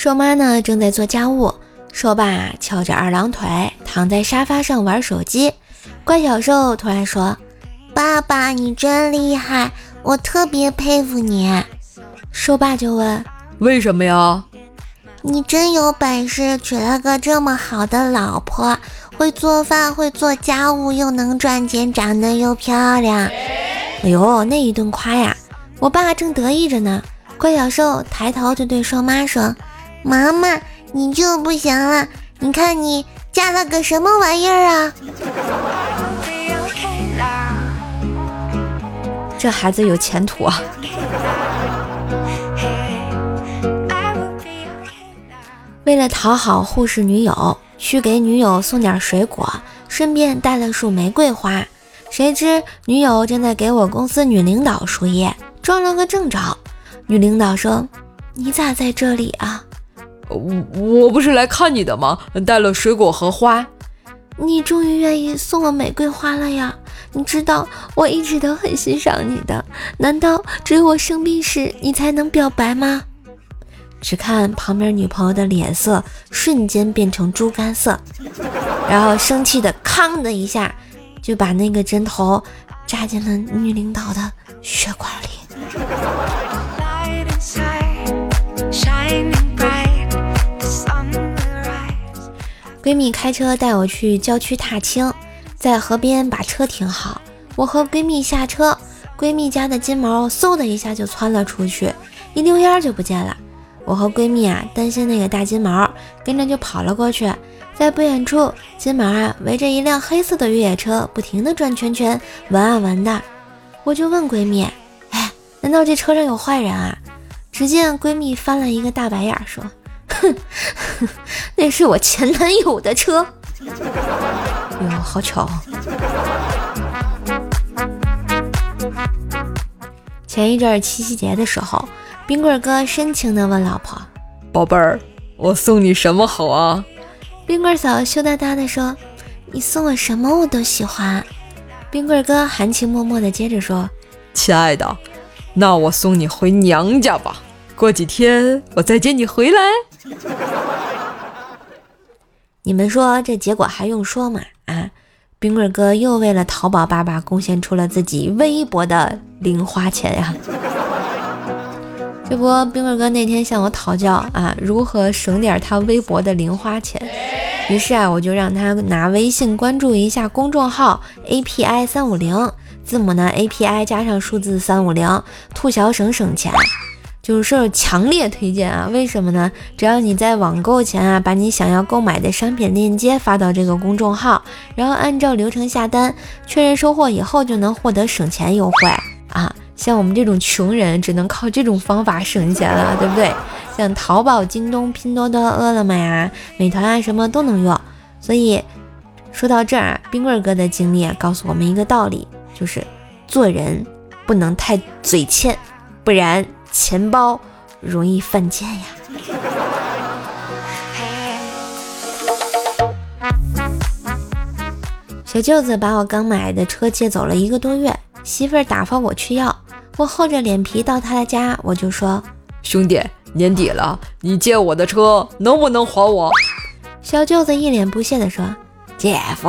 瘦妈呢正在做家务，瘦爸翘着二郎腿躺在沙发上玩手机。怪小兽突然说：“爸爸，你真厉害，我特别佩服你。”瘦爸就问：“为什么呀？”“你真有本事，娶了个这么好的老婆，会做饭，会做家务，又能赚钱，长得又漂亮。”哎呦，那一顿夸呀！我爸正得意着呢。怪小兽抬头就对瘦妈说：“妈妈，你就不行了？你看你嫁了个什么玩意儿啊？”这孩子有前途啊！为了讨好护士女友，去给女友送点水果，顺便带了束玫瑰花。谁知女友正在给我公司女领导输液，撞了个正着。女领导说：“你咋在这里啊？我我不是来看你的吗？带了水果和花。你终于愿意送我玫瑰花了呀？你知道我一直都很欣赏你的，难道只有我生病时你才能表白吗？”只看旁边女朋友的脸色瞬间变成猪肝色，然后生气的“吭”的一下。就把那个针头扎进了女领导的血管里。闺蜜开车带我去郊区踏青，在河边把车停好，我和闺蜜下车，闺蜜家的金毛嗖的一下就窜了出去，一溜烟就不见了。我和闺蜜啊担心那个大金毛，跟着就跑了过去。在不远处，金毛啊围着一辆黑色的越野车不停地转圈圈，闻啊闻的。我就问闺蜜：“哎，难道这车上有坏人啊？”只见闺蜜翻了一个大白眼，说：“，那是我前男友的车。”哟，好巧！前一阵七夕节的时候，冰棍哥深情的问老婆：“宝贝儿，我送你什么好啊？”冰棍嫂羞答答的说：“你送我什么我都喜欢。”冰棍哥含情脉脉的接着说：“亲爱的，那我送你回娘家吧，过几天我再接你回来。”你们说这结果还用说吗？啊，冰棍哥又为了淘宝爸爸贡献出了自己微薄的零花钱呀！这不，冰棍哥那天向我讨教啊，如何省点他微薄的零花钱。于是啊，我就让他拿微信关注一下公众号 API 三五零，字母呢 API 加上数字三五零，兔小省省钱，就是说强烈推荐啊！为什么呢？只要你在网购前啊，把你想要购买的商品链接发到这个公众号，然后按照流程下单，确认收货以后，就能获得省钱优惠啊！像我们这种穷人，只能靠这种方法省钱了，对不对？像淘宝、京东、拼多多、饿了么呀、美团啊，什么都能用。所以说到这儿啊，冰棍哥的经历告诉我们一个道理，就是做人不能太嘴欠，不然钱包容易犯贱呀。小舅子把我刚买的车借走了一个多月，媳妇儿打发我去要。我厚着脸皮到他的家，我就说：“兄弟，年底了，你借我的车能不能还我？”小舅子一脸不屑地说：“姐夫，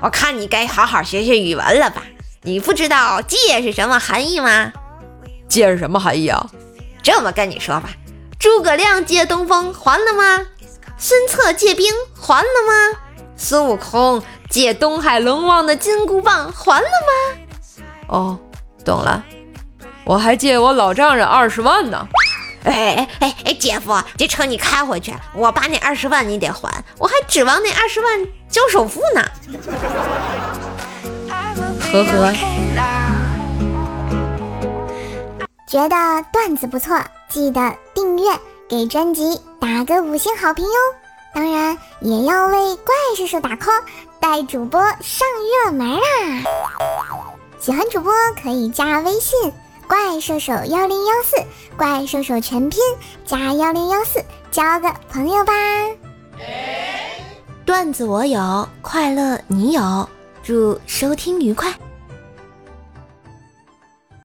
我看你该好好学学语文了吧？你不知道借是什么含义吗？借是什么含义啊？这么跟你说吧，诸葛亮借东风还了吗？孙策借兵还了吗？孙悟空借东海龙王的金箍棒还了吗？哦，懂了。”我还借我老丈人二十万呢，哎哎哎哎，姐夫，这车你开回去，我把那二十万你得还，我还指望那二十万交首付呢。呵呵。觉得段子不错，记得订阅，给专辑打个五星好评哟。当然也要为怪叔叔打 call，带主播上热门啊！喜欢主播可以加微信。怪兽手幺零幺四，怪兽手全拼加幺零幺四，交个朋友吧。段子我有，快乐你有，祝收听愉快。